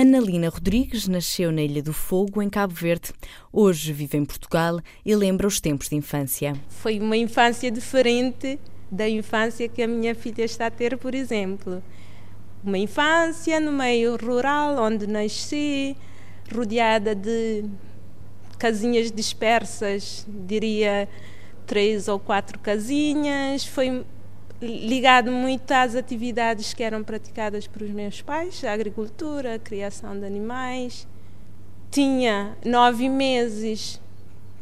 Analina Rodrigues nasceu na Ilha do Fogo, em Cabo Verde. Hoje vive em Portugal e lembra os tempos de infância. Foi uma infância diferente da infância que a minha filha está a ter, por exemplo. Uma infância no meio rural, onde nasci, rodeada de casinhas dispersas, diria três ou quatro casinhas. Foi ligado muito às atividades que eram praticadas por os meus pais, a agricultura, a criação de animais. Tinha nove meses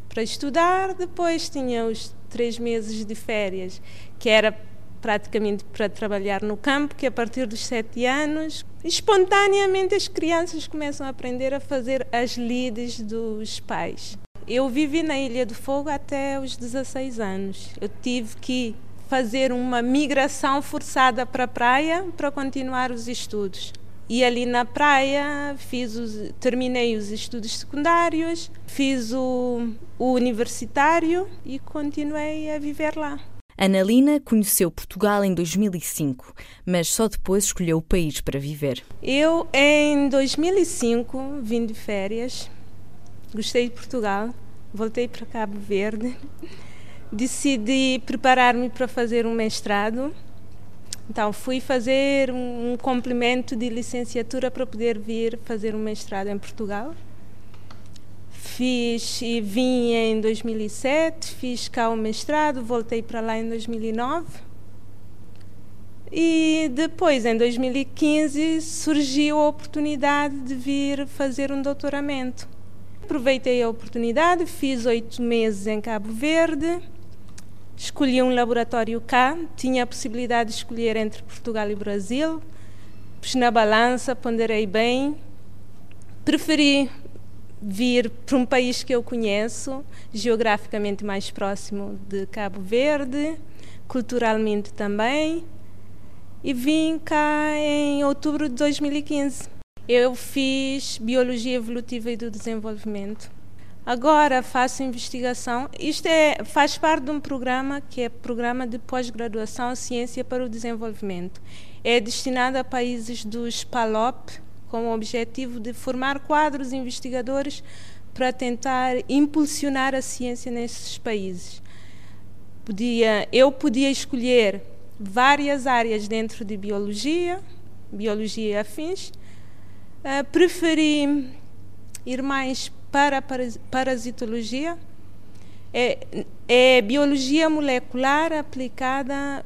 para estudar, depois tinha os três meses de férias, que era praticamente para trabalhar no campo, que a partir dos sete anos, espontaneamente as crianças começam a aprender a fazer as lides dos pais. Eu vivi na Ilha do Fogo até os 16 anos. Eu tive que fazer uma migração forçada para a praia para continuar os estudos. E ali na praia fiz os, terminei os estudos secundários, fiz o, o universitário e continuei a viver lá. Analina conheceu Portugal em 2005, mas só depois escolheu o país para viver. Eu, em 2005, vim de férias, gostei de Portugal, voltei para Cabo Verde decidi preparar-me para fazer um mestrado. Então, fui fazer um complemento de licenciatura para poder vir fazer um mestrado em Portugal. Fiz e vim em 2007, fiz cá o mestrado, voltei para lá em 2009. E depois, em 2015, surgiu a oportunidade de vir fazer um doutoramento. Aproveitei a oportunidade, fiz oito meses em Cabo Verde Escolhi um laboratório cá, tinha a possibilidade de escolher entre Portugal e Brasil. Pus na balança, ponderei bem. Preferi vir para um país que eu conheço, geograficamente mais próximo de Cabo Verde, culturalmente também. E vim cá em outubro de 2015. Eu fiz Biologia Evolutiva e do Desenvolvimento Agora faço investigação. Isto é, faz parte de um programa que é Programa de Pós-Graduação Ciência para o Desenvolvimento. É destinado a países dos PALOP, com o objetivo de formar quadros investigadores para tentar impulsionar a ciência nesses países. Podia, eu podia escolher várias áreas dentro de biologia, biologia e afins. Uh, preferi ir mais para parasitologia é, é biologia molecular aplicada,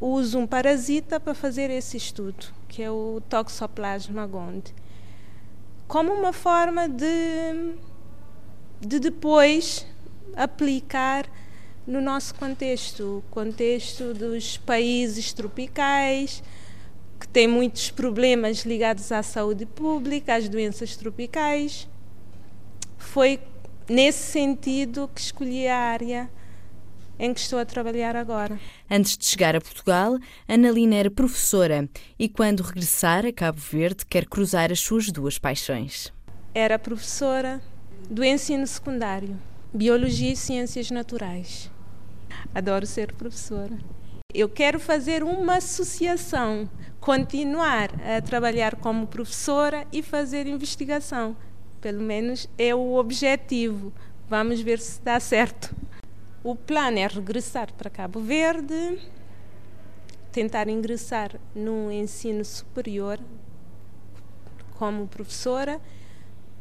usa um parasita para fazer esse estudo, que é o Toxoplasma gondii. Como uma forma de, de depois aplicar no nosso contexto, o contexto dos países tropicais, que têm muitos problemas ligados à saúde pública, às doenças tropicais foi nesse sentido que escolhi a área em que estou a trabalhar agora. Antes de chegar a Portugal, Analina era professora e, quando regressar a Cabo Verde, quer cruzar as suas duas paixões. Era professora do ensino secundário, Biologia e Ciências Naturais. Adoro ser professora. Eu quero fazer uma associação, continuar a trabalhar como professora e fazer investigação. Pelo menos é o objetivo. Vamos ver se dá certo. O plano é regressar para Cabo Verde, tentar ingressar no ensino superior como professora,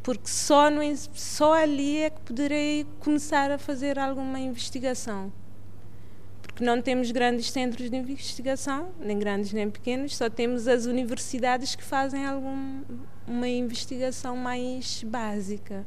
porque só, no, só ali é que poderei começar a fazer alguma investigação. Porque não temos grandes centros de investigação, nem grandes nem pequenos, só temos as universidades que fazem algum, uma investigação mais básica.